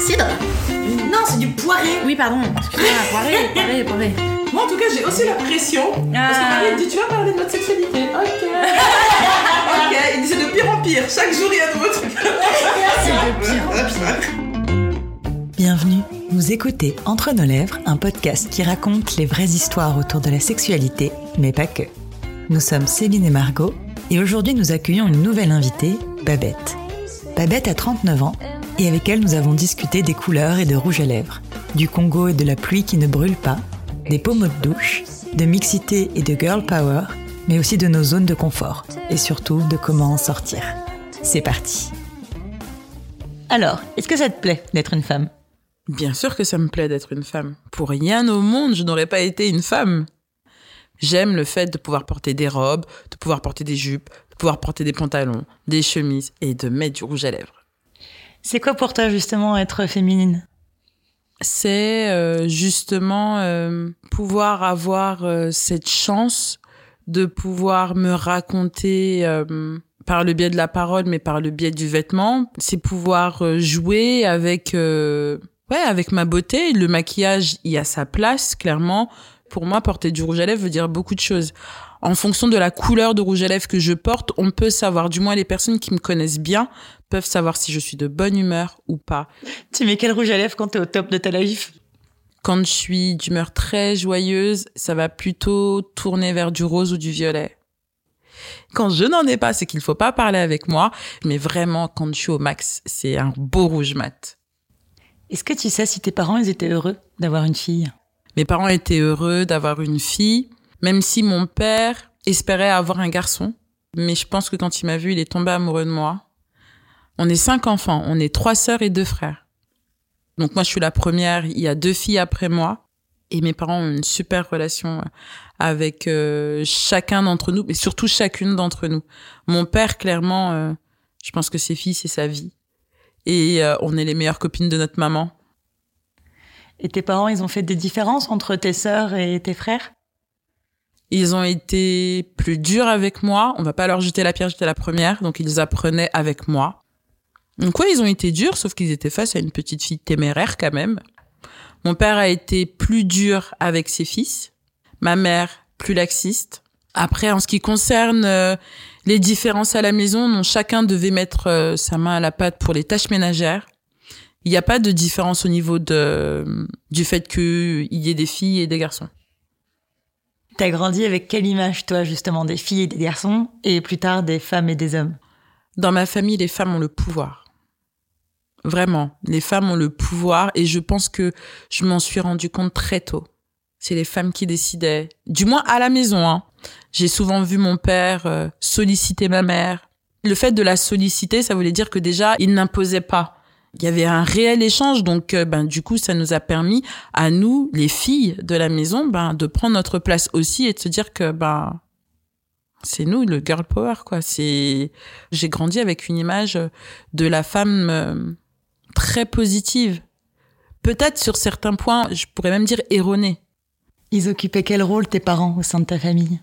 Cidre Non, c'est du poiré. Oui, pardon. Excusez-moi, poiré, poiré, poiré. Moi, en tout cas, j'ai aussi la pression. Parce que Ah. Marie dit Tu vas parler de notre sexualité. Ok. ok, il dit C'est de pire en pire. Chaque jour, il y a de nouveaux trucs. C'est de pire en pire. Bienvenue, vous écoutez Entre nos lèvres, un podcast qui raconte les vraies histoires autour de la sexualité, mais pas que. Nous sommes Céline et Margot, et aujourd'hui nous accueillons une nouvelle invitée, Babette. Babette a 39 ans, et avec elle nous avons discuté des couleurs et de rouge à lèvres, du Congo et de la pluie qui ne brûle pas, des pommeaux de douche, de mixité et de girl power, mais aussi de nos zones de confort, et surtout de comment en sortir. C'est parti. Alors, est-ce que ça te plaît d'être une femme? Bien sûr que ça me plaît d'être une femme. Pour rien au monde, je n'aurais pas été une femme. J'aime le fait de pouvoir porter des robes, de pouvoir porter des jupes, pouvoir porter des pantalons, des chemises et de mettre du rouge à lèvres. C'est quoi pour toi justement être féminine? C'est euh, justement euh, pouvoir avoir euh, cette chance de pouvoir me raconter par le biais de la parole, mais par le biais du vêtement. C'est pouvoir jouer avec, ouais, avec ma beauté. Le maquillage, il y a sa place, clairement. Pour moi, porter du rouge à lèvres veut dire beaucoup de choses. En fonction de la couleur de rouge à lèvres que je porte, on peut savoir, du moins les personnes qui me connaissent bien, peuvent savoir si je suis de bonne humeur ou pas. Tu mets quel rouge à lèvres quand t'es au top de ta life? Quand je suis d'humeur très joyeuse, ça va plutôt tourner vers du rose ou du violet. Quand je n'en ai pas, c'est qu'il faut pas parler avec moi, mais vraiment quand je suis au max, c'est un beau rouge mat. Est-ce que tu sais si tes parents ils étaient heureux d'avoir une fille? Mes parents étaient heureux d'avoir une fille, même si mon père espérait avoir un garçon, mais je pense que quand il m'a vu, il est tombé amoureux de moi. On est cinq enfants, on est trois sœurs et deux frères. Donc moi, je suis la première, il y a deux filles après moi. Et mes parents ont une super relation avec euh, chacun d'entre nous, mais surtout chacune d'entre nous. Mon père, clairement, euh, je pense que ses filles, c'est sa vie. Et euh, on est les meilleures copines de notre maman. Et tes parents ils ont fait des différences entre tes sœurs et tes frères? Ils ont été plus durs avec moi. On va pas leur jeter la pierre, j'étais la première. Donc ils apprenaient avec moi. Donc ouais, ils ont été durs, sauf qu'ils étaient face à une petite fille téméraire quand même. Mon père a été plus dur avec ses fils. Ma mère, plus laxiste. Après, en ce qui concerne euh, les différences à la maison, non, chacun devait mettre euh, sa main à la pâte pour les tâches ménagères. Il n'y a pas de différence au niveau de, du fait qu'il y ait des filles et des garçons. T'as grandi avec quelle image toi justement des filles et des garçons et plus tard des femmes et des hommes? Dans ma famille, les femmes ont le pouvoir. Vraiment, les femmes ont le pouvoir et je pense que je m'en suis rendu compte très tôt. C'est les femmes qui décidaient, du moins à la maison. Hein. J'ai souvent vu mon père euh, solliciter ma mère. Le fait de la solliciter, ça voulait dire que déjà, il n'imposait pas. Il y avait un réel échange, donc euh, ben du coup, ça nous a permis à nous, les filles de la maison, ben de prendre notre place aussi et de se dire que ben c'est nous le girl power quoi. C'est j'ai grandi avec une image de la femme euh, très positive. Peut-être sur certains points, je pourrais même dire erronée. Ils occupaient quel rôle tes parents au sein de ta famille?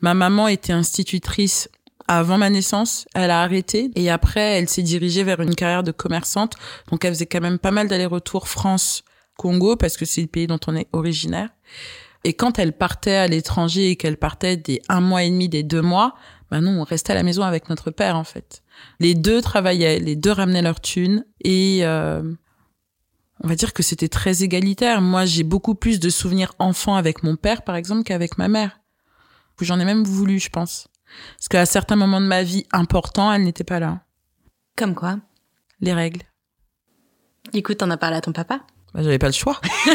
Ma maman était institutrice avant ma naissance, elle a arrêté et après elle s'est dirigée vers une carrière de commerçante. Donc elle faisait quand même pas mal d'allers-retours France-Congo parce que c'est le pays dont on est originaire. Et quand elle partait à l'étranger et qu'elle partait des un mois et demi, des deux mois, ben non, on restait à la maison avec notre père en fait. Les deux travaillaient, les deux ramenaient leur thune et euh, on va dire que c'était très égalitaire. Moi, j'ai beaucoup plus de souvenirs enfants avec mon père, par exemple, qu'avec ma mère. J'en ai même voulu, je pense. Parce qu'à certains moments de ma vie importants, elle n'était pas là. Comme quoi Les règles. Du coup, t'en as parlé à ton papa? Bah, j'avais pas le choix.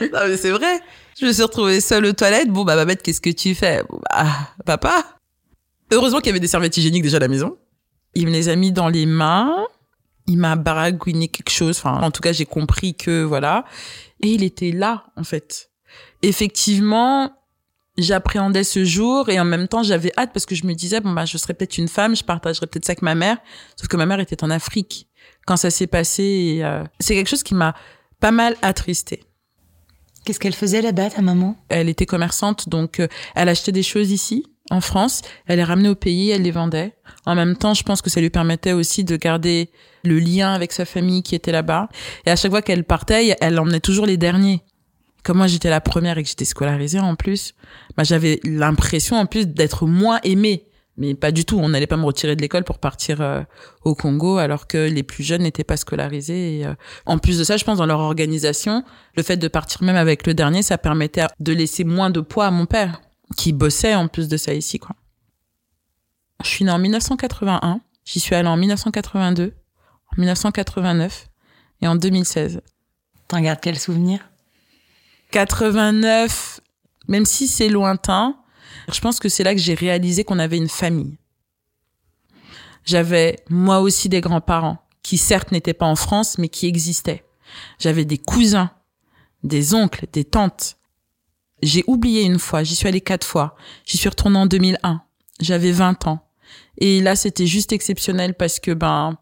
non, mais c'est vrai. Je me suis retrouvée seule aux toilettes. Bon, bah, Babette, qu'est-ce que tu fais? Bon, bah, Papa Heureusement qu'il y avait des serviettes hygiéniques déjà à la maison. Il me les a mis dans les mains. Il m'a baragouiné quelque chose. Enfin, en tout cas, j'ai compris que, voilà. Et il était là, en fait. Effectivement, j'appréhendais ce jour et en même temps, j'avais hâte parce que je me disais, bon, bah, je serais peut-être une femme, je partagerais peut-être ça avec ma mère. Sauf que ma mère était en Afrique quand ça s'est passé. euh, c'est quelque chose qui m'a pas mal attristée. Qu'est-ce qu'elle faisait là-bas, ta maman? Elle était commerçante, donc euh, elle achetait des choses ici, en France, elle les ramenait au pays, elle les vendait. En même temps, je pense que ça lui permettait aussi de garder le lien avec sa famille qui était là-bas. Et à chaque fois qu'elle partait, elle emmenait toujours les derniers. Comme moi, j'étais la première et que j'étais scolarisée en plus, bah, j'avais l'impression en plus d'être moins aimée. Mais pas du tout. On n'allait pas me retirer de l'école pour partir euh, au Congo alors que les plus jeunes n'étaient pas scolarisés. Euh, en plus de ça, je pense dans leur organisation, le fait de partir même avec le dernier, ça permettait de laisser moins de poids à mon père, qui bossait en plus de ça ici. quoi. Je suis née en 1981. J'y suis allée en 1982, en 1989 et en 2016. T'en gardes quel souvenir? 89, même si c'est lointain, je pense que c'est là que j'ai réalisé qu'on avait une famille. J'avais moi aussi des grands-parents qui certes n'étaient pas en France mais qui existaient. J'avais des cousins, des oncles, des tantes. J'ai oublié une fois, j'y suis allée quatre fois. J'y suis retournée en 2001. J'avais 20 ans. Et là, c'était juste exceptionnel parce que ben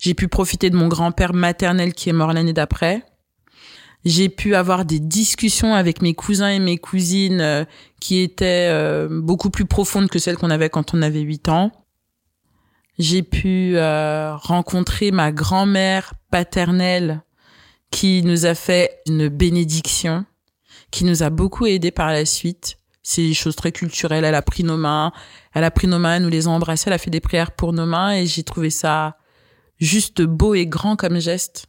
j'ai pu profiter de mon grand-père maternel qui est mort l'année d'après. J'ai pu avoir des discussions avec mes cousins et mes cousines euh, qui étaient euh, beaucoup plus profondes que celles qu'on avait quand on avait 8 ans. J'ai pu euh, rencontrer ma grand-mère paternelle qui nous a fait une bénédiction, qui nous a beaucoup aidés par la suite. C'est des choses très culturelles. Elle a pris nos mains, elle a pris nos mains, elle nous les a embrassées, elle a fait des prières pour nos mains et j'ai trouvé ça juste beau et grand comme geste.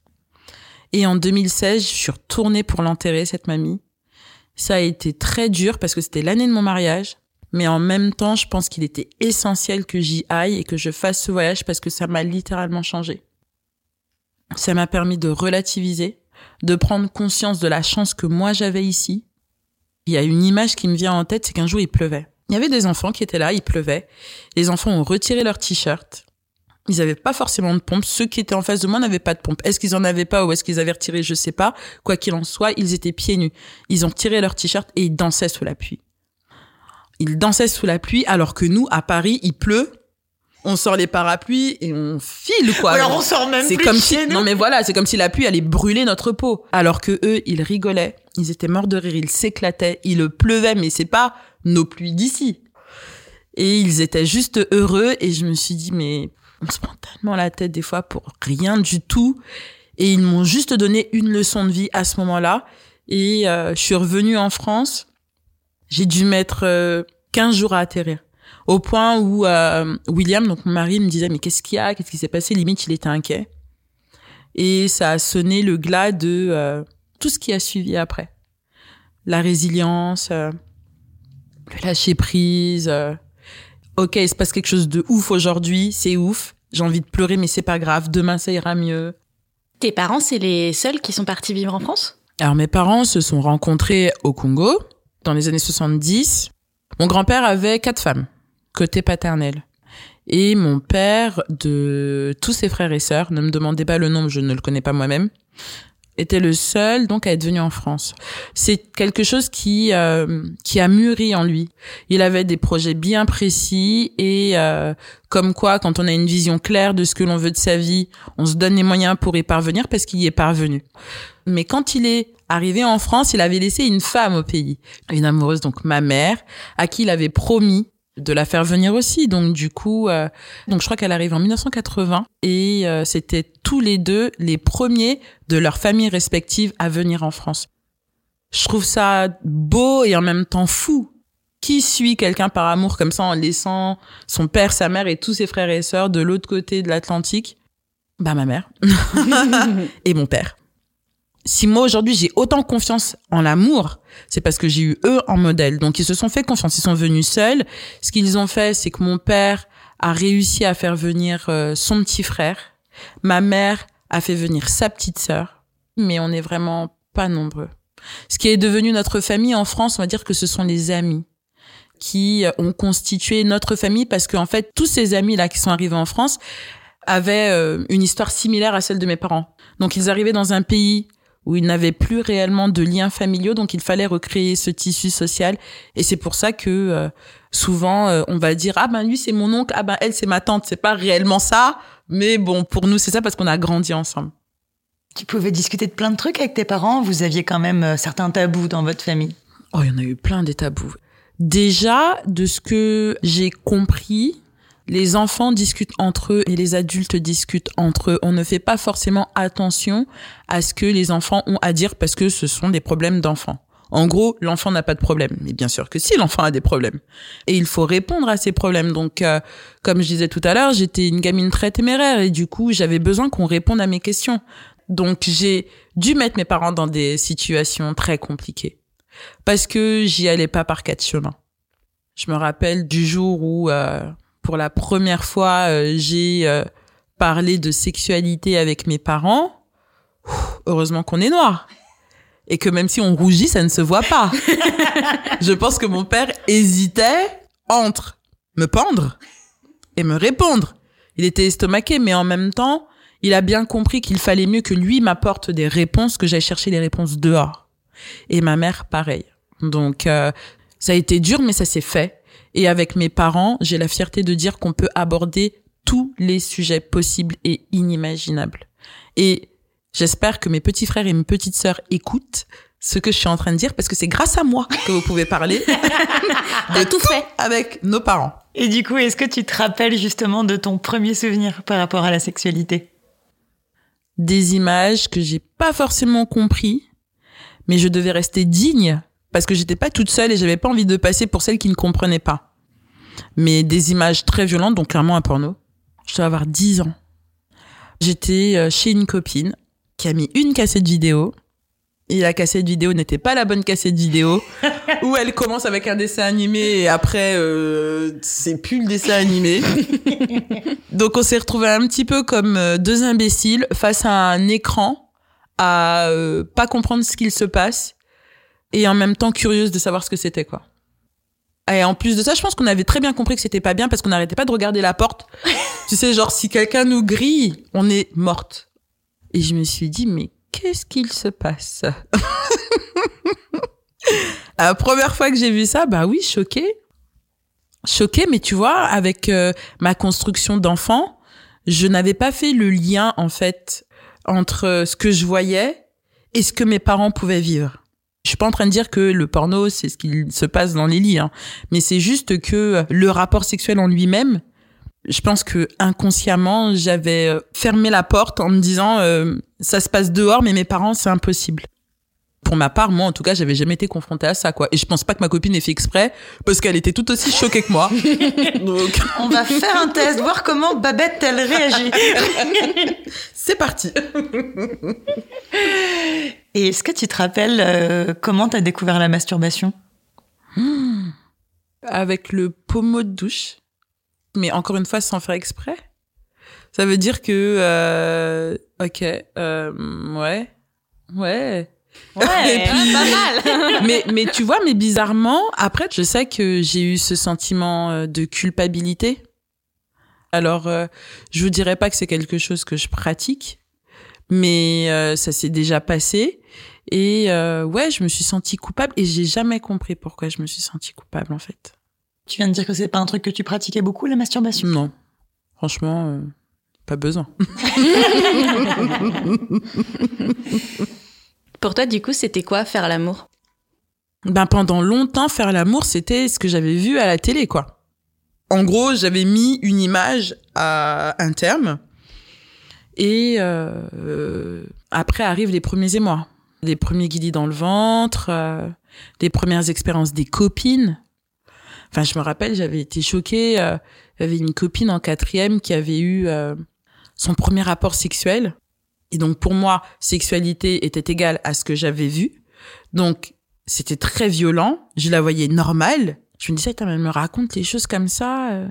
Et en 2016, je suis retournée pour l'enterrer, cette mamie. Ça a été très dur parce que c'était l'année de mon mariage. Mais en même temps, je pense qu'il était essentiel que j'y aille et que je fasse ce voyage parce que ça m'a littéralement changé. Ça m'a permis de relativiser, de prendre conscience de la chance que moi j'avais ici. Il y a une image qui me vient en tête, c'est qu'un jour il pleuvait. Il y avait des enfants qui étaient là, il pleuvait. Les enfants ont retiré leur t-shirt ils n'avaient pas forcément de pompe. Ceux qui étaient en face de moi n'avaient pas de pompe. Est-ce qu'ils en avaient pas ou est-ce qu'ils avaient retiré Je sais pas. Quoi qu'il en soit, ils étaient pieds nus. Ils ont tiré leur t-shirt et ils dansaient sous la pluie. Ils dansaient sous la pluie alors que nous, à Paris, il pleut. On sort les parapluies et on file quoi. Alors on sort même C'est comme si non mais voilà, c'est comme si la pluie allait brûler notre peau. Alors que eux, ils rigolaient, ils étaient morts de rire, ils s'éclataient, il pleuvait mais c'est pas nos pluies d'ici. Et ils étaient juste heureux et je me suis dit mais tellement la tête des fois pour rien du tout. Et ils m'ont juste donné une leçon de vie à ce moment-là. Et euh, je suis revenue en France. J'ai dû mettre euh, 15 jours à atterrir. Au point où euh, William, donc mon mari, me disait mais qu'est-ce qu'il y a? Qu'est-ce qui s'est passé? Limite, il était inquiet. Et ça a sonné le glas de euh, tout ce qui a suivi après. La résilience, le lâcher prise. ok, il se passe quelque chose de ouf aujourd'hui, c'est ouf. J'ai envie de pleurer, mais c'est pas grave. Demain, ça ira mieux. Tes parents, c'est les seuls qui sont partis vivre en France? Alors mes parents se sont rencontrés au Congo dans les années 70. Mon grand-père avait quatre femmes, côté paternel. Et mon père, de tous ses frères et sœurs, ne me demandez pas le nom, je ne le connais pas moi-même, était le seul donc à être venu en France. C'est quelque chose qui euh, qui a mûri en lui. Il avait des projets bien précis et euh, comme quoi quand on a une vision claire de ce que l'on veut de sa vie, on se donne les moyens pour y parvenir parce qu'il y est parvenu. Mais quand il est arrivé en France, il avait laissé une femme au pays, une amoureuse donc ma mère, à qui il avait promis de la faire venir aussi. Donc du coup, euh, donc je crois qu'elle arrive en 1980 et euh, c'était tous les deux les premiers de leurs familles respectives à venir en France. Je trouve ça beau et en même temps fou. Qui suit quelqu'un par amour comme ça en laissant son père, sa mère et tous ses frères et sœurs de l'autre côté de l'Atlantique? Bah ma mère et mon père. Si moi aujourd'hui j'ai autant confiance en l'amour, c'est parce que j'ai eu eux en modèle. Donc ils se sont fait confiance, ils sont venus seuls. Ce qu'ils ont fait, c'est que mon père a réussi à faire venir euh, son petit frère. Ma mère a fait venir sa petite sœur. Mais on n'est vraiment pas nombreux. Ce qui est devenu notre famille en France, on va dire que ce sont les amis qui ont constitué notre famille parce qu'en fait, tous ces amis-là qui sont arrivés en France avaient euh, une histoire similaire à celle de mes parents. Donc ils arrivaient dans un pays où ils n'avaient plus réellement de liens familiaux, donc il fallait recréer ce tissu social. Et c'est pour ça que euh, souvent euh, on va dire ah ben lui c'est mon oncle, ah ben elle c'est ma tante. C'est pas réellement ça, mais bon pour nous c'est ça parce qu'on a grandi ensemble. Tu pouvais discuter de plein de trucs avec tes parents. Vous aviez quand même euh, certains tabous dans votre famille? Oh il y en a eu plein des tabous. Déjà, de ce que j'ai compris, les enfants discutent entre eux et les adultes discutent entre eux. On ne fait pas forcément attention à ce que les enfants ont à dire parce que ce sont des problèmes d'enfants. En gros, l'enfant n'a pas de problème. Mais bien sûr que si, l'enfant a des problèmes. Et il faut répondre à ces problèmes. Donc, euh, comme je disais tout à l'heure, j'étais une gamine très téméraire et du coup, j'avais besoin qu'on réponde à mes questions. Donc, j'ai dû mettre mes parents dans des situations très compliquées. Parce que j'y allais pas par quatre chemins. Je me rappelle du jour où, euh, pour la première fois, euh, j'ai parlé de sexualité avec mes parents. heureusement qu'on est noir et que même si on rougit, ça ne se voit pas. je pense que mon père hésitait entre me pendre et me répondre. Il était estomaqué, mais en même temps, il a bien compris qu'il fallait mieux que lui m'apporte des réponses que j'aille chercher les réponses dehors. Et ma mère, pareil. Donc, euh, ça a été dur, mais ça s'est fait. Et avec mes parents, j'ai la fierté de dire qu'on peut aborder tous les sujets possibles et inimaginables. Et J'espère que mes petits frères et mes petites sœurs écoutent ce que je suis en train de dire parce que c'est grâce à moi que vous pouvez parler de tout fait avec nos parents. Et du coup, est-ce que tu te rappelles justement de ton premier souvenir par rapport à la sexualité? Des images que j'ai pas forcément compris, mais je devais rester digne parce que j'étais pas toute seule et j'avais pas envie de passer pour celle qui ne comprenait pas. Mais des images très violentes, donc clairement un porno. Je dois avoir 10 ans. J'étais euh, chez une copine qui a mis une cassette vidéo. Et la cassette vidéo n'était pas la bonne cassette vidéo où elle commence avec un dessin animé et après euh, c'est plus le dessin animé. Donc on s'est retrouvé un petit peu comme euh, deux imbéciles face à un écran à euh, pas comprendre ce qu'il se passe et en même temps curieuse de savoir ce que c'était quoi. Et en plus de ça, je pense qu'on avait très bien compris que c'était pas bien parce qu'on n'arrêtait pas de regarder la porte. tu sais, genre si quelqu'un nous grille, on est morte. Et je me suis dit, mais qu'est-ce qu'il se passe? La première fois que j'ai vu ça, bah oui, choquée. Choquée, mais tu vois, avec euh, ma construction d'enfant, je n'avais pas fait le lien, en fait, entre ce que je voyais et ce que mes parents pouvaient vivre. Je suis pas en train de dire que le porno, c'est ce qui se passe dans les lits, hein, mais c'est juste que le rapport sexuel en lui-même, je pense que inconsciemment, j'avais euh, fermé la porte en me disant euh, ça se passe dehors, mais mes parents, c'est impossible. Pour ma part, moi, en tout cas, j'avais jamais été confrontée à ça, quoi. Et je pense pas que ma copine ait fait exprès, parce qu'elle était tout aussi choquée que moi. Donc... On va faire un test, voir comment Babette, elle réagit. c'est parti. Et est-ce que tu te rappelles euh, comment tu as découvert la masturbation? Avec le pommeau de douche mais encore une fois sans faire exprès. Ça veut dire que, euh, ok, euh, ouais, ouais. Ouais, pas mal. mais, mais tu vois, mais bizarrement, après, je sais que j'ai eu ce sentiment euh, de culpabilité. Alors, euh, je vous dirais pas que c'est quelque chose que je pratique, mais euh, ça s'est déjà passé. Et ouais, je me suis sentie coupable et j'ai jamais compris pourquoi je me suis sentie coupable en fait. Tu viens de dire que c'est pas un truc que tu pratiquais beaucoup, la masturbation? Non. Franchement, euh, pas besoin. Pour toi, du coup, c'était quoi faire l'amour? Ben pendant longtemps, faire l'amour, c'était ce que j'avais vu à la télé, quoi. En gros, j'avais mis une image à un terme, et euh, après arrivent les premiers émois, les premiers guidis dans le ventre, euh, les premières expériences des copines Enfin, je me rappelle, j'avais été choquée. Euh, j'avais une copine en quatrième qui avait eu euh, son premier rapport sexuel. Et donc, pour moi, sexualité était égale à ce que j'avais vu. Donc, c'était très violent. Je la voyais normale. Je me disais, elle me raconte les choses comme ça.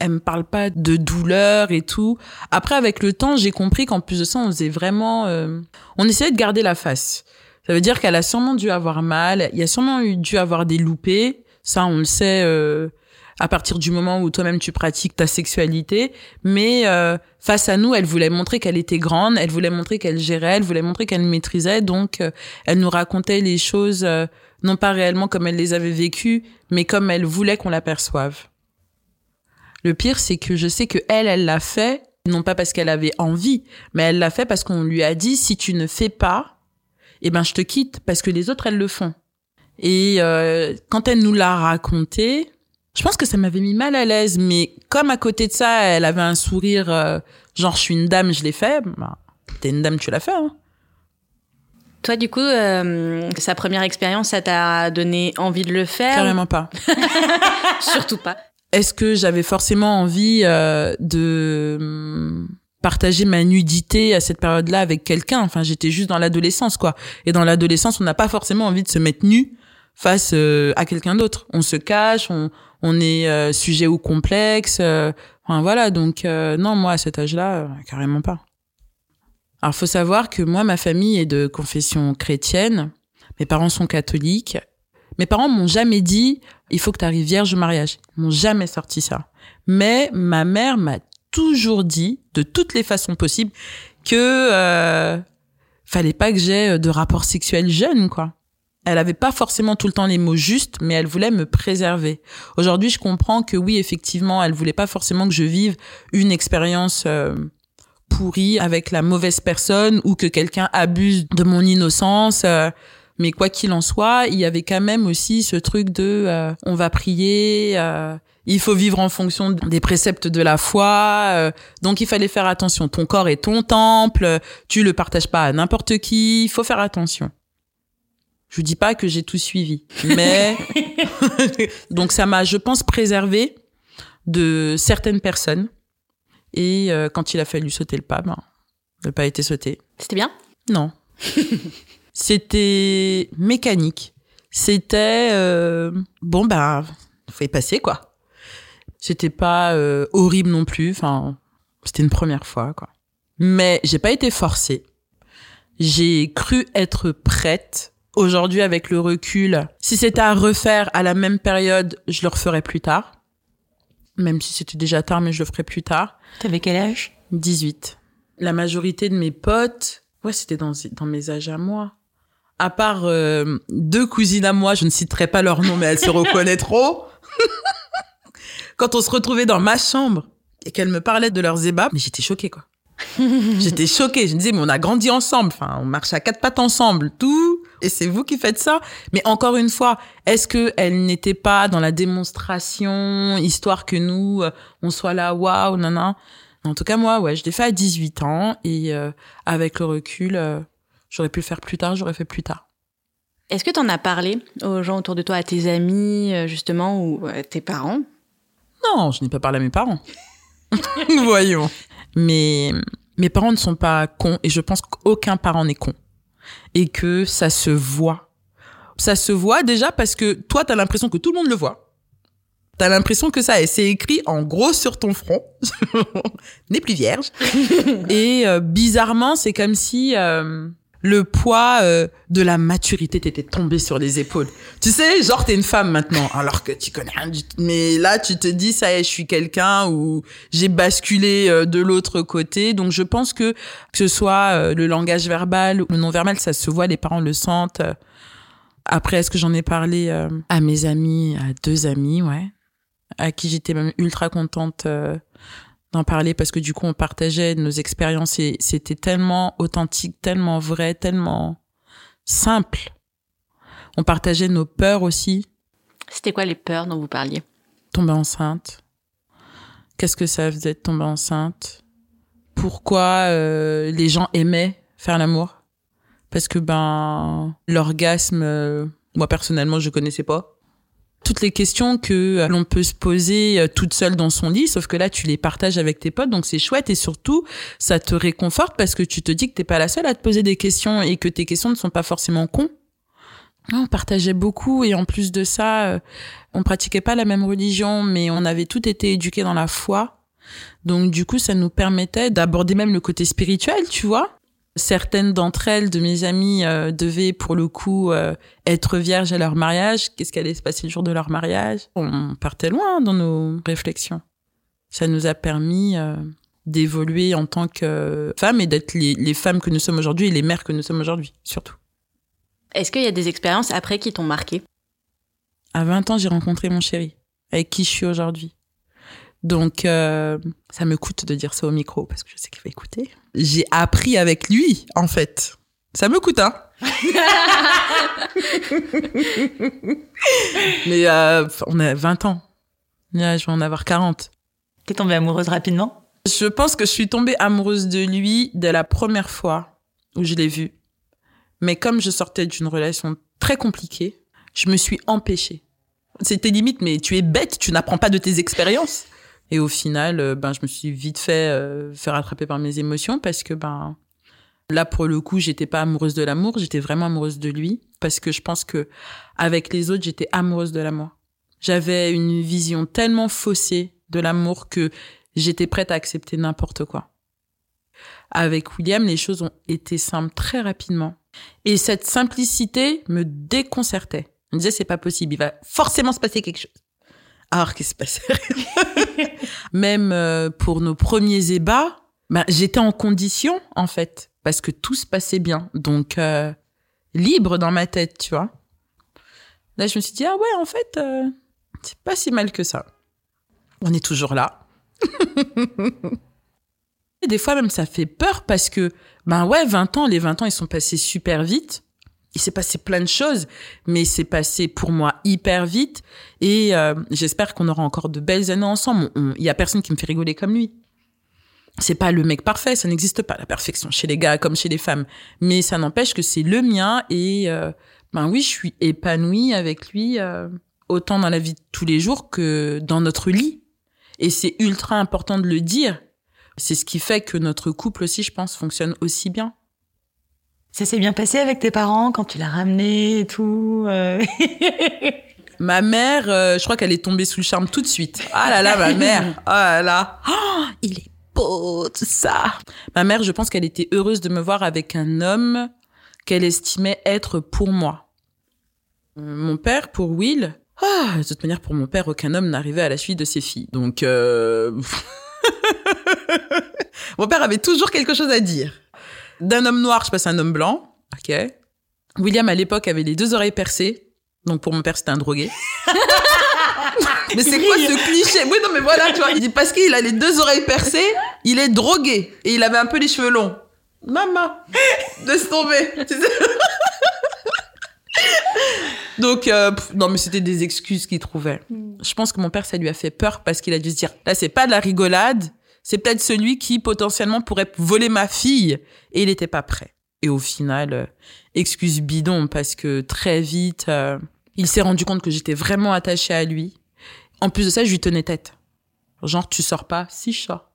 Euh. Elle me parle pas de douleur et tout. Après, avec le temps, j'ai compris qu'en plus de ça, on faisait vraiment... Euh, on essayait de garder la face. Ça veut dire qu'elle a sûrement dû avoir mal. Il y a sûrement dû avoir des loupés. Ça, on le sait euh, à partir du moment où toi-même tu pratiques ta sexualité. Mais euh, face à nous, elle voulait montrer qu'elle était grande, elle voulait montrer qu'elle gérait, elle voulait montrer qu'elle maîtrisait. Donc, euh, elle nous racontait les choses non pas réellement comme elle les avait vécues, mais comme elle voulait qu'on l'aperçoive. Le pire, c'est que je sais que elle, elle l'a fait non pas parce qu'elle avait envie, mais elle l'a fait parce qu'on lui a dit si tu ne fais pas, eh ben je te quitte parce que les autres elles le font. Et euh, quand elle nous l'a raconté, je pense que ça m'avait mis mal à l'aise. Mais comme à côté de ça, elle avait un sourire euh, genre je suis une dame, je l'ai fait. Bah, T'es une dame, tu l'as fait. Hein. Toi, du coup, euh, sa première expérience, ça t'a donné envie de le faire? Carrément pas. Surtout pas. Est-ce que j'avais forcément envie euh, de hum, partager ma nudité à cette période-là avec quelqu'un? Enfin, j'étais juste dans l'adolescence, quoi. Et dans l'adolescence, on n'a pas forcément envie de se mettre nu face euh, à quelqu'un d'autre. On se cache, on, on est euh, sujet au complexe. euh, enfin, voilà, donc non, moi, à cet âge-là, carrément pas. Alors, faut savoir que moi, ma famille est de confession chrétienne. Mes parents sont catholiques. Mes parents m'ont jamais dit il faut que tu arrives vierge au mariage. Ils m'ont jamais sorti ça. Mais ma mère m'a toujours dit, de toutes les façons possibles, que euh, fallait pas que j'aie de rapports sexuels jeunes, quoi. Elle avait pas forcément tout le temps les mots justes, mais elle voulait me préserver. Aujourd'hui, je comprends que oui, effectivement, elle voulait pas forcément que je vive une expérience euh, pourrie avec la mauvaise personne ou que quelqu'un abuse de mon innocence. euh, mais quoi qu'il en soit, il y avait quand même aussi ce truc de euh, on va prier, euh, il faut vivre en fonction des préceptes de la foi, euh, donc il fallait faire attention. Ton corps est ton temple, tu le partages pas à n'importe qui, il faut faire attention. Je vous dis pas que j'ai tout suivi, mais donc ça m'a, je pense, préservé de certaines personnes. Et euh, quand il a fallu sauter le pas, ben, il n'a pas été sauté. C'était bien? Non. C'était mécanique. C'était euh, bon ben faut y passer quoi. C'était pas euh, horrible non plus. Enfin, c'était une première fois quoi. Mais j'ai pas été forcée. J'ai cru être prête. Aujourd'hui, avec le recul, si c'était à refaire à la même période, je le referais plus tard. Même si c'était déjà tard, mais je le ferais plus tard. T'avais quel âge? 18. La majorité de mes potes, ouais, c'était dans, dans mes âges à moi. À part euh, deux cousines à moi, je ne citerai pas leur nom, mais elles se reconnaîtront. Quand on se retrouvait dans ma chambre et qu'elles me parlaient de leurs ébats, mais j'étais choquée, quoi. j'étais choquée. Je me disais, mais on a grandi ensemble. Enfin, on marche à quatre pattes ensemble, tout. Et c'est vous qui faites ça. Mais encore une fois, est-ce que elles n'étaient pas dans la démonstration, histoire que nous, euh, on soit là, waouh, nana. En tout cas, moi, ouais, je l'ai fait à 18 ans et euh, avec le recul, euh, j'aurais pu le faire plus tard, j'aurais fait plus tard. Est-ce que tu en as parlé aux gens autour de toi, à tes amis, euh, justement, ou à tes parents? Non, je n'ai pas parlé à mes parents. Voyons. Mais mes parents ne sont pas cons et je pense qu'aucun parent n'est con. Et que ça se voit. Ça se voit déjà parce que toi, t'as l'impression que tout le monde le voit. T'as l'impression que ça, c'est écrit en gros sur ton front. N'est plus vierge. et euh, bizarrement, c'est comme si euh, le poids euh, de la maturité t'était tombé sur les épaules. Tu sais, genre t'es une femme maintenant, alors que tu connais rien du tout. Mais là, tu te dis, ça y est, je suis quelqu'un ou j'ai basculé euh, de l'autre côté. Donc je pense que que ce soit euh, le langage verbal ou le non-verbal, ça se voit, les parents le sentent. Après, est-ce que j'en ai parlé à mes amis, à deux amis, ouais, à qui j'étais même ultra contente d'en parler parce que du coup on partageait nos expériences et c'était tellement authentique, tellement vrai, tellement simple. On partageait nos peurs aussi, C'était quoi les peurs dont vous parliez? Tomber enceinte. Qu'est-ce que ça faisait de tomber enceinte? Pourquoi euh, les gens aimaient faire l'amour? Parce que ben l'orgasme, euh, moi personnellement je connaissais pas. Toutes les questions que euh, l'on peut se poser euh, toute seule dans son lit, sauf que là tu les partages avec tes potes, donc c'est chouette et surtout ça te réconforte parce que tu te dis que t'es pas la seule à te poser des questions et que tes questions ne sont pas forcément cons. Non, On partageait beaucoup et en plus de ça, euh, on pratiquait pas la même religion, mais on avait tout été éduqués dans la foi. Donc du coup, ça nous permettait d'aborder même le côté spirituel, tu vois. Certaines d'entre elles, de mes amies, euh, devaient pour le coup euh, être vierges à leur mariage. Qu'est-ce qui allait se passer le jour de leur mariage? On partait loin dans nos réflexions. Ça nous a permis euh, d'évoluer en tant que femmes et d'être les, les femmes que nous sommes aujourd'hui et les mères que nous sommes aujourd'hui, surtout. Est-ce qu'il y a des expériences après qui t'ont marqué? À 20 ans, j'ai rencontré mon chéri, avec qui je suis aujourd'hui. Donc, euh, ça me coûte de dire ça au micro parce que je sais qu'il va écouter. J'ai appris avec lui, en fait. Ça me coûte, hein. Mais euh, on a 20 ans. Là, je vais en avoir 40. T'es tombée amoureuse rapidement? Je pense que je suis tombée amoureuse de lui dès la première fois où je l'ai vu. Mais comme je sortais d'une relation très compliquée, je me suis empêchée. C'était limite, mais tu es bête, tu n'apprends pas de tes expériences. Et au final, euh, ben, je me suis vite fait euh, faire attraper par mes émotions parce que, ben, là, pour le coup, j'étais pas amoureuse de l'amour, j'étais vraiment amoureuse de lui parce que je pense que avec les autres, j'étais amoureuse de l'amour. J'avais une vision tellement faussée de l'amour que j'étais prête à accepter n'importe quoi. Avec William, les choses ont été simples très rapidement. Et cette simplicité me déconcertait. Je me disais, c'est pas possible, il va forcément se passer quelque chose. Alors, qu'est-ce qui se passait Même euh, pour nos premiers ébats, ben, j'étais en condition, en fait, parce que tout se passait bien. Donc, euh, libre dans ma tête, tu vois. Là, je me suis dit, ah ouais, en fait, euh, c'est pas si mal que ça. On est toujours là. Et des fois, même, ça fait peur parce que, ben ouais, 20 ans, les 20 ans, ils sont passés super vite. Il s'est passé plein de choses, mais c'est passé pour moi hyper vite. Et euh, j'espère qu'on aura encore de belles années ensemble. Il y a personne qui me fait rigoler comme lui. C'est pas le mec parfait, ça n'existe pas la perfection chez les gars comme chez les femmes. Mais ça n'empêche que c'est le mien et euh, ben oui, je suis épanouie avec lui euh, autant dans la vie de tous les jours que dans notre lit. Et c'est ultra important de le dire. C'est ce qui fait que notre couple aussi, je pense, fonctionne aussi bien. Ça s'est bien passé avec tes parents quand tu l'as ramené et tout euh Ma mère, euh, je crois qu'elle est tombée sous le charme tout de suite. Ah là là, ma mère. Ah là là. Oh, il est beau, tout ça. Ma mère, je pense qu'elle était heureuse de me voir avec un homme qu'elle estimait être pour moi. Euh, mon père, pour Will, ah, de toute manière, pour mon père, aucun homme n'arrivait à la suite de ses filles. Donc, euh... mon père avait toujours quelque chose à dire. D'un homme noir, je passe à un homme blanc. Ok. William, à l'époque, avait les deux oreilles percées. Donc, pour mon père, c'était un drogué. mais c'est quoi ce cliché? Oui, non, mais voilà, tu vois. Il dit parce qu'il a les deux oreilles percées, il est drogué. Et il avait un peu les cheveux longs. Maman, laisse tomber. Donc, euh, non, mais c'était des excuses qu'il trouvait. Je pense que mon père, ça lui a fait peur parce qu'il a dû se dire, là, c'est pas de la rigolade, c'est peut-être celui qui potentiellement pourrait voler ma fille. Et il n'était pas prêt. Et au final, euh, excuse bidon parce que très vite, euh, il s'est rendu compte que j'étais vraiment attachée à lui. En plus de ça, je lui tenais tête. Genre, tu sors pas Si, je sors.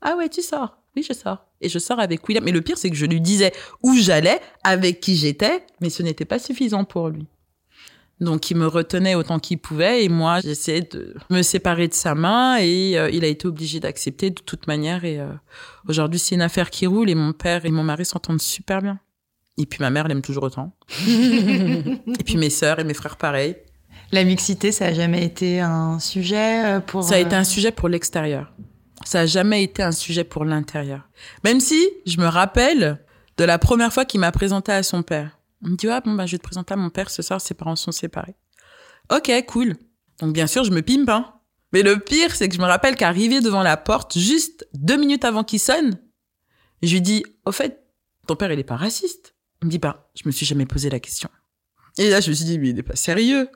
Ah ouais, tu sors. Oui, je sors. Et je sors avec William. Mais le pire, c'est que je lui disais où j'allais, avec qui j'étais, mais ce n'était pas suffisant pour lui. Donc il me retenait autant qu'il pouvait et moi j'essayais de me séparer de sa main et euh, il a été obligé d'accepter de toute manière et euh, aujourd'hui c'est une affaire qui roule et mon père et mon mari s'entendent super bien. Et puis ma mère l'aime toujours autant. et puis mes sœurs et mes frères pareil. La mixité ça a jamais été un sujet euh, pour Ça a été un sujet pour l'extérieur. Ça a jamais été un sujet pour l'intérieur. Même si je me rappelle de la première fois qu'il m'a présenté à son père. On me dit, ah, bon, bah, je vais te présenter à mon père ce soir, ses parents sont séparés. Ok, cool. Donc, bien sûr, je me pimpe, hein. Mais le pire, c'est que je me rappelle qu'arrivé devant la porte, juste deux minutes avant qu'il sonne, je lui dis, au fait, ton père, il est pas raciste. Il me dit, bah, je me suis jamais posé la question. Et là, je me suis dit, mais il n'est pas sérieux.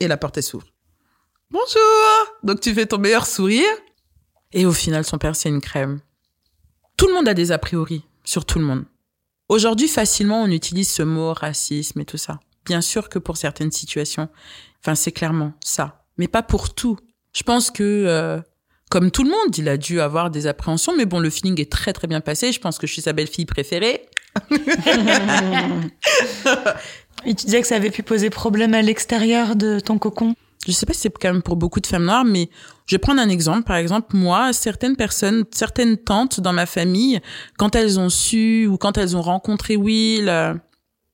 Et la porte, elle s'ouvre. Bonjour! Donc, tu fais ton meilleur sourire. Et au final, son père, c'est une crème. Tout le monde a des a priori sur tout le monde. Aujourd'hui, facilement, on utilise ce mot racisme et tout ça. Bien sûr que pour certaines situations, enfin, c'est clairement ça. Mais pas pour tout. Je pense que, euh, comme tout le monde, il a dû avoir des appréhensions, mais bon, le feeling est très très bien passé. Je pense que je suis sa belle-fille préférée. et tu disais que ça avait pu poser problème à l'extérieur de ton cocon? Je sais pas si c'est quand même pour beaucoup de femmes noires, mais je vais prendre un exemple. Par exemple, moi, certaines personnes, certaines tantes dans ma famille, quand elles ont su ou quand elles ont rencontré Will, euh,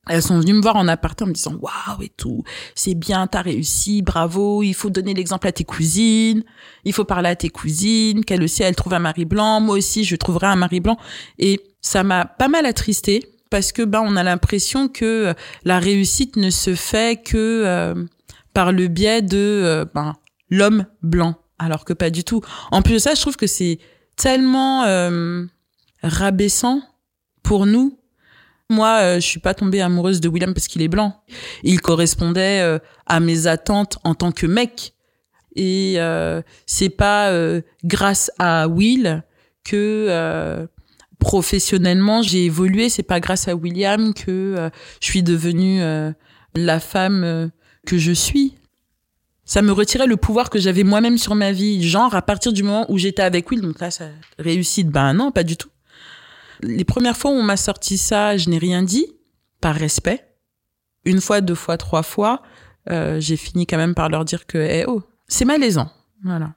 elles sont venues me voir en appartement en me disant waouh et tout, c'est bien, t'as réussi, bravo. Il faut donner l'exemple à tes cousines, il faut parler à tes cousines, qu'elles aussi elles trouvent un mari blanc, moi aussi je trouverai un mari blanc. Et ça m'a pas mal attristé parce que ben on a l'impression que la réussite ne se fait que euh, par le biais de euh, ben, l'homme blanc, alors que pas du tout. En plus de ça, je trouve que c'est tellement euh, rabaissant pour nous. Moi, euh, je suis pas tombée amoureuse de William parce qu'il est blanc. Il correspondait euh, à mes attentes en tant que mec. Et euh, c'est pas grâce à Will que professionnellement j'ai évolué. C'est pas grâce à William que je suis devenue la femme que je suis. Ça me retirait le pouvoir que j'avais moi-même sur ma vie. Genre, à partir du moment où j'étais avec Will, donc là, ça réussit. Ben non, pas du tout. Les premières fois où on m'a sorti ça, je n'ai rien dit, par respect. Une fois, deux fois, trois fois, euh, j'ai fini quand même par leur dire que, eh oh, c'est malaisant. Voilà.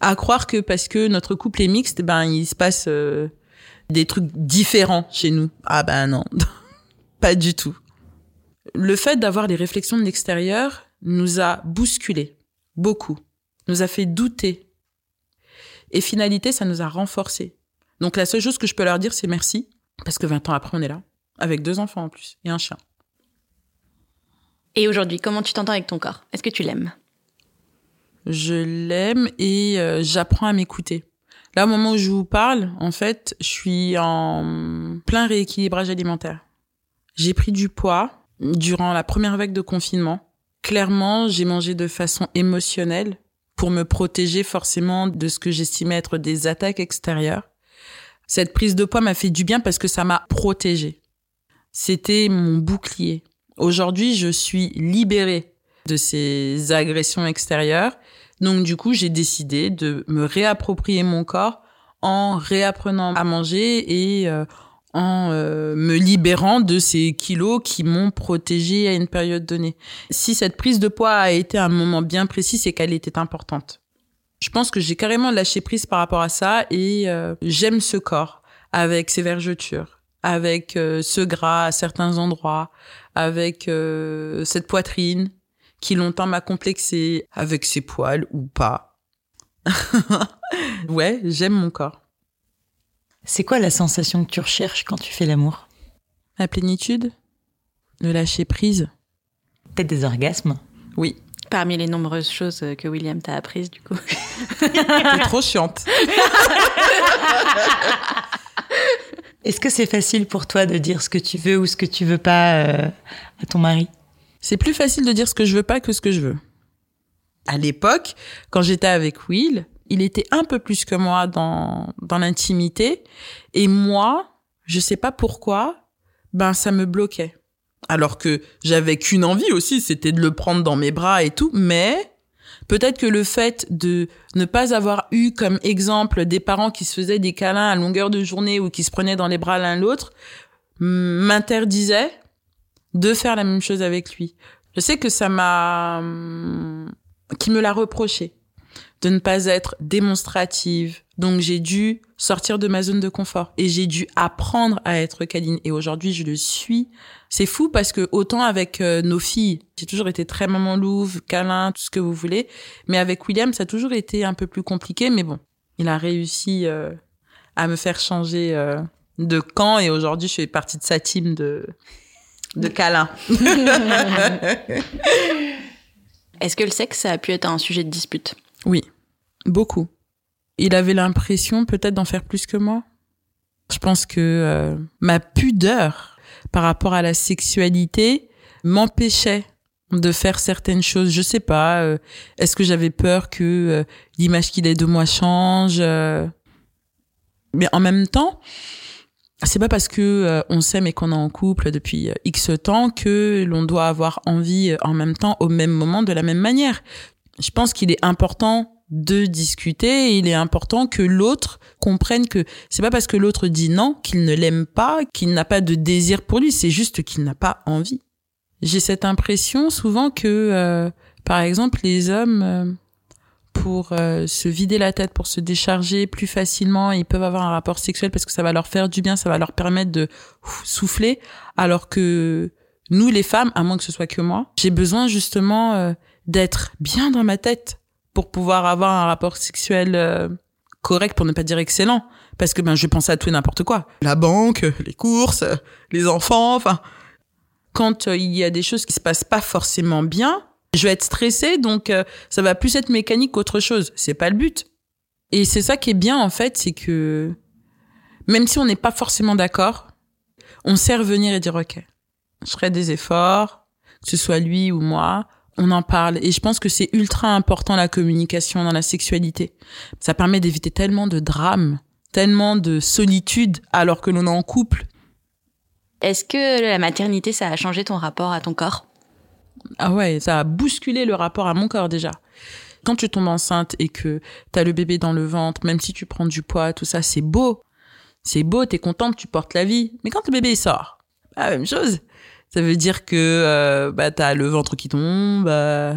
À croire que parce que notre couple est mixte, ben il se passe euh, des trucs différents chez nous. Ah ben non, pas du tout. Le fait d'avoir des réflexions de l'extérieur nous a bousculé beaucoup, nous a fait douter. Et finalité, ça nous a renforcés. Donc la seule chose que je peux leur dire, c'est merci, parce que 20 ans après, on est là, avec deux enfants en plus, et un chien. Et aujourd'hui, comment tu t'entends avec ton corps? Est-ce que tu l'aimes? Je l'aime et euh, j'apprends à m'écouter. Là, au moment où je vous parle, en fait, je suis en plein rééquilibrage alimentaire. J'ai pris du poids durant la première vague de confinement. Clairement, j'ai mangé de façon émotionnelle pour me protéger forcément de ce que j'estimais être des attaques extérieures. Cette prise de poids m'a fait du bien parce que ça m'a protégée. C'était mon bouclier. Aujourd'hui, je suis libérée de ces agressions extérieures. Donc, du coup, j'ai décidé de me réapproprier mon corps en réapprenant à manger et euh, en euh, me libérant de ces kilos qui m'ont protégée à une période donnée. Si cette prise de poids a été un moment bien précis, c'est qu'elle était importante. Je pense que j'ai carrément lâché prise par rapport à ça et euh, j'aime ce corps avec ses vergetures, avec euh, ce gras à certains endroits, avec cette poitrine qui longtemps m'a complexé, avec ses poils ou pas. ouais, j'aime mon corps. C'est quoi la sensation que tu recherches quand tu fais l'amour? La plénitude, le lâcher prise. Peut-être des orgasmes? Oui, Parmi les nombreuses choses que William t'a apprises, du coup. t'es trop chiante. Est-ce que c'est facile pour toi de dire ce que tu veux ou ce que tu veux pas euh, à ton mari? C'est plus facile de dire ce que je veux pas que ce que je veux. À l'époque, quand j'étais avec Will, il était un peu plus que moi dans, dans l'intimité. Et moi, je sais pas pourquoi, ben, ça me bloquait. Alors que j'avais qu'une envie aussi, c'était de le prendre dans mes bras et tout. Mais peut-être que le fait de ne pas avoir eu comme exemple des parents qui se faisaient des câlins à longueur de journée ou qui se prenaient dans les bras l'un l'autre m'interdisait de faire la même chose avec lui. Je sais que ça m'a qui me l'a reproché de ne pas être démonstrative. Donc j'ai dû sortir de ma zone de confort et j'ai dû apprendre à être câline et aujourd'hui je le suis. C'est fou parce que autant avec euh, nos filles, j'ai toujours été très maman louve, câlin, tout ce que vous voulez, mais avec William ça a toujours été un peu plus compliqué mais bon, il a réussi euh, à me faire changer euh, de camp et aujourd'hui je fais partie de sa team de de câlin. Est-ce que le sexe, ça a pu être un sujet de dispute? Oui, beaucoup. Il avait l'impression peut-être d'en faire plus que moi. Je pense que euh, ma pudeur par rapport à la sexualité m'empêchait de faire certaines choses. Je sais pas. euh, Est-ce que j'avais peur que euh, l'image qu'il ait de moi change Mais en même temps, c'est pas parce que on s'aime et qu'on est en couple depuis X temps que l'on doit avoir envie en même temps au même moment de la même manière. Je pense qu'il est important de discuter et il est important que l'autre comprenne que c'est pas parce que l'autre dit non qu'il ne l'aime pas, qu'il n'a pas de désir pour lui, c'est juste qu'il n'a pas envie. J'ai cette impression souvent que euh, par exemple les hommes euh, pour euh, se vider la tête, pour se décharger plus facilement, ils peuvent avoir un rapport sexuel parce que ça va leur faire du bien, ça va leur permettre de ouf, souffler, alors que nous les femmes, à moins que ce soit que moi, j'ai besoin justement euh, d'être bien dans ma tête pour pouvoir avoir un rapport sexuel euh, correct, pour ne pas dire excellent, parce que ben je pense à tout et n'importe quoi, la banque, les courses, les enfants, enfin quand euh, il y a des choses qui se passent pas forcément bien, je vais être stressée, donc euh, ça va plus être mécanique qu'autre chose. C'est pas le but. Et c'est ça qui est bien en fait, c'est que même si on n'est pas forcément d'accord, on sait revenir et dire ok, je ferai des efforts, que ce soit lui ou moi, on en parle. Et je pense que c'est ultra important la communication dans la sexualité. Ça permet d'éviter tellement de drames, tellement de solitude alors que l'on est en couple. Est-ce que la maternité, ça a changé ton rapport à ton corps? Ah ouais, ça a bousculé le rapport à mon corps déjà. Quand tu tombes enceinte et que t'as le bébé dans le ventre, même si tu prends du poids, tout ça, c'est beau. C'est beau, t'es contente, tu portes la vie. Mais quand le bébé sort, la même chose. Ça veut dire que euh, bah, t'as le ventre qui tombe, euh,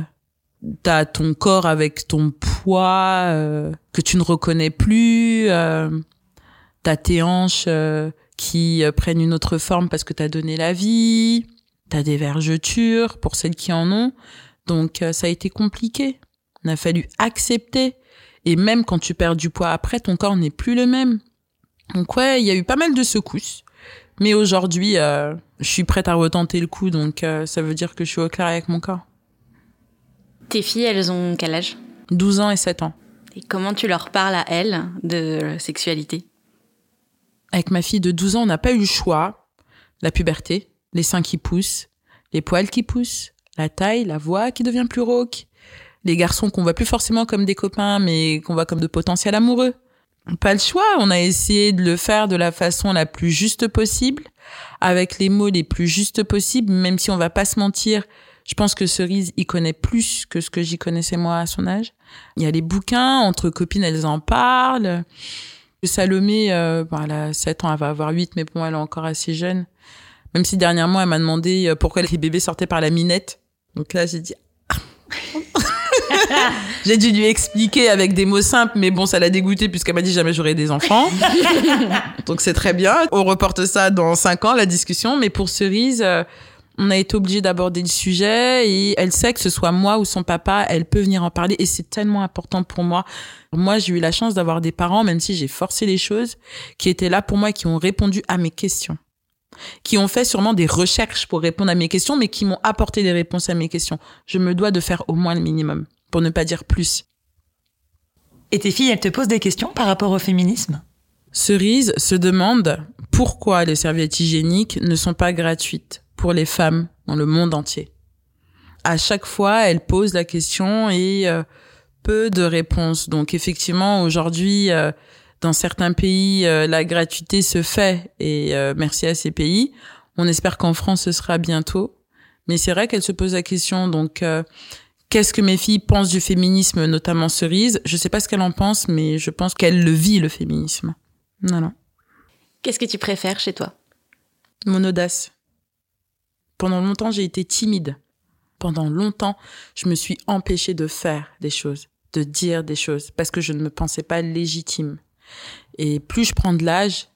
t'as ton corps avec ton poids euh, que tu ne reconnais plus, euh, t'as tes hanches euh, qui prennent une autre forme parce que t'as donné la vie, t'as des vergetures pour celles qui en ont. Donc ça a été compliqué. Il a fallu accepter. Et même quand tu perds du poids après, ton corps n'est plus le même. Donc ouais, il y a eu pas mal de secousses. Mais aujourd'hui, euh, je suis prête à retenter le coup, donc euh, ça veut dire que je suis au clair avec mon corps. Tes filles, elles ont quel âge? 12 ans et 7 ans. Et comment tu leur parles à elles de sexualité? Avec ma fille de 12 ans, on n'a pas eu le choix. La puberté, les seins qui poussent, les poils qui poussent, la taille, la voix qui devient plus rauque, les garçons qu'on voit plus forcément comme des copains, mais qu'on voit comme de potentiels amoureux. Pas le choix, on a essayé de le faire de la façon la plus juste possible, avec les mots les plus justes possibles, même si on va pas se mentir. Je pense que Cerise y connaît plus que ce que j'y connaissais moi à son âge. Il y a les bouquins, entre copines, elles en parlent. Salomé, euh, bon, elle a 7 ans, elle va avoir 8, mais bon, elle est encore assez jeune. Même si dernièrement, elle m'a demandé euh, pourquoi les bébés sortaient par la minette. Donc là, j'ai dit... j'ai dû lui expliquer avec des mots simples, mais bon, ça l'a dégoûté puisqu'elle m'a dit jamais j'aurai des enfants. Donc c'est très bien. On reporte ça dans 5 ans, la discussion. Mais pour Cerise, euh, on a été obligé d'aborder le sujet et elle sait que ce soit moi ou son papa, elle peut venir en parler et c'est tellement important pour moi. Moi, j'ai eu la chance d'avoir des parents, même si j'ai forcé les choses, qui étaient là pour moi et qui ont répondu à mes questions qui ont fait sûrement des recherches pour répondre à mes questions, mais qui m'ont apporté des réponses à mes questions. Je me dois de faire au moins le minimum, pour ne pas dire plus. Et tes filles, elles te posent des questions par rapport au féminisme? Cerise se demande pourquoi les serviettes hygiéniques ne sont pas gratuites pour les femmes dans le monde entier. À chaque fois, elle pose la question et euh, peu de réponses. Donc effectivement, aujourd'hui, euh, dans certains pays, euh, la gratuité se fait et merci à ces pays. On espère qu'en France, ce sera bientôt. Mais c'est vrai qu'elle se pose la question. Donc, qu'est-ce que mes filles pensent du féminisme, notamment Cerise Je sais pas ce qu'elle en pense, mais je pense qu'elle le vit, le féminisme. Non, non. Qu'est-ce que tu préfères chez toi? Mon audace. Pendant longtemps, j'ai été timide. Pendant longtemps, je me suis empêchée de faire des choses, de dire des choses, parce que je ne me pensais pas légitime. Et plus je prends de l'âge,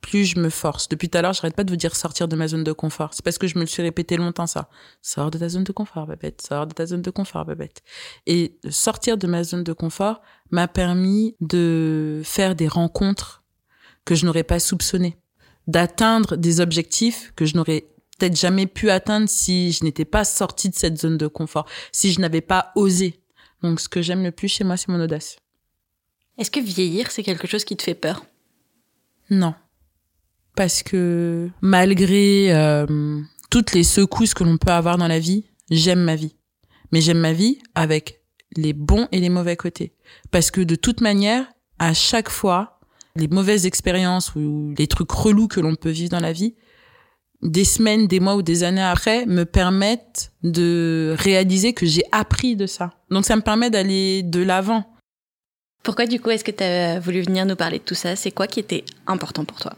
plus je me force. Depuis tout à l'heure, j'arrête pas de vous dire sortir de ma zone de confort. C'est parce que je me le suis répété longtemps ça. Sors de ta zone de confort, babette. Sors de ta zone de confort, babette. Et sortir de ma zone de confort m'a permis de faire des rencontres que je n'aurais pas soupçonnées, d'atteindre des objectifs que je n'aurais peut-être jamais pu atteindre si je n'étais pas sortie de cette zone de confort, si je n'avais pas osé. Donc ce que j'aime le plus chez moi, c'est mon audace. Est-ce que vieillir, c'est quelque chose qui te fait peur? Non. Parce que malgré euh, toutes les secousses que l'on peut avoir dans la vie, j'aime ma vie. Mais j'aime ma vie avec les bons et les mauvais côtés. Parce que de toute manière, à chaque fois, les mauvaises expériences ou les trucs relous que l'on peut vivre dans la vie, des semaines, des mois ou des années après, me permettent de réaliser que j'ai appris de ça. Donc ça me permet d'aller de l'avant. Pourquoi du coup est-ce que tu as voulu venir nous parler de tout ça? C'est quoi qui était important pour toi?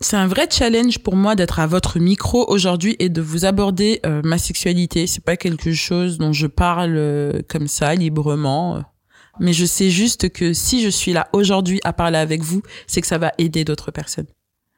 C'est un vrai challenge pour moi d'être à votre micro aujourd'hui et de vous aborder euh, ma sexualité. C'est pas quelque chose dont je parle euh, comme ça librement. Mais je sais juste que si je suis là aujourd'hui à parler avec vous, c'est que ça va aider d'autres personnes.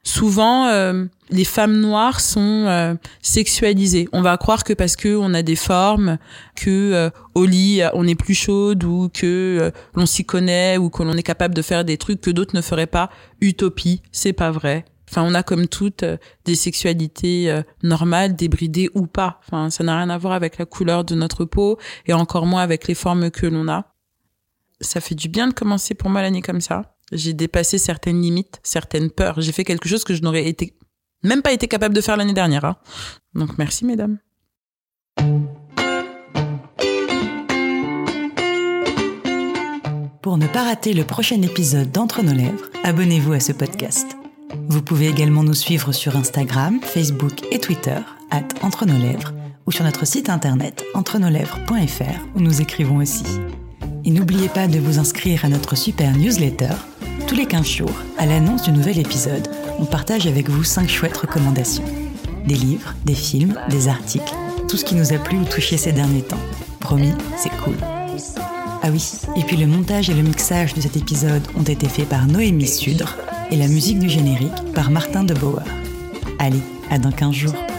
Souvent, euh, les femmes noires sont euh, sexualisées. On va croire que parce que on a des formes, que euh, au lit on est plus chaude ou que l'on s'y connaît ou que l'on est capable de faire des trucs que d'autres ne feraient pas. Utopie, c'est pas vrai. Enfin, on a comme toutes euh, des sexualités euh, normales, débridées ou pas. Enfin, ça n'a rien à voir avec la couleur de notre peau et encore moins avec les formes que l'on a. Ça fait du bien de commencer pour moi l'année comme ça. J'ai dépassé certaines limites, certaines peurs. J'ai fait quelque chose que je n'aurais été même pas été capable de faire l'année dernière. Hein. Donc merci mesdames. Pour ne pas rater le prochain épisode d'Entre nos lèvres, abonnez-vous à ce podcast. Vous pouvez également nous suivre sur Instagram, Facebook et Twitter, at Entre nos lèvres, ou sur notre site internet entrenoslèvres.fr où nous écrivons aussi. Et n'oubliez pas de vous inscrire à notre super newsletter. Tous les 15 jours, à l'annonce du nouvel épisode, on partage avec vous 5 chouettes recommandations. Des livres, des films, des articles, tout ce qui nous a plu ou touché ces derniers temps. Promis, c'est cool. Ah oui, et puis le montage et le mixage de cet épisode ont été faits par Noémie Sudre et la musique du générique par Martin de Bauer. Allez, à dans 15 jours.